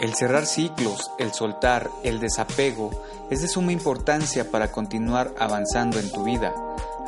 El cerrar ciclos, el soltar, el desapego es de suma importancia para continuar avanzando en tu vida.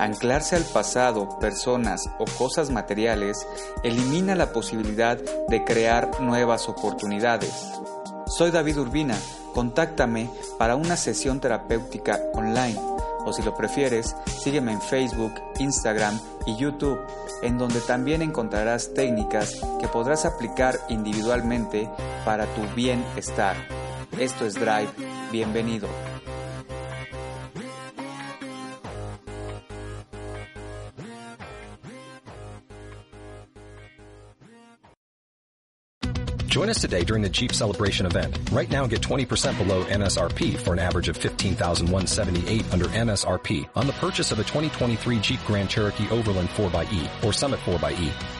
Anclarse al pasado, personas o cosas materiales elimina la posibilidad de crear nuevas oportunidades. Soy David Urbina, contáctame para una sesión terapéutica online o si lo prefieres, sígueme en Facebook, Instagram y YouTube, en donde también encontrarás técnicas que podrás aplicar individualmente para tu bienestar. Esto es Drive, bienvenido. Join us today during the Jeep Celebration event. Right now get 20% below MSRP for an average of 15178 under MSRP on the purchase of a 2023 Jeep Grand Cherokee Overland 4xE or Summit 4xE.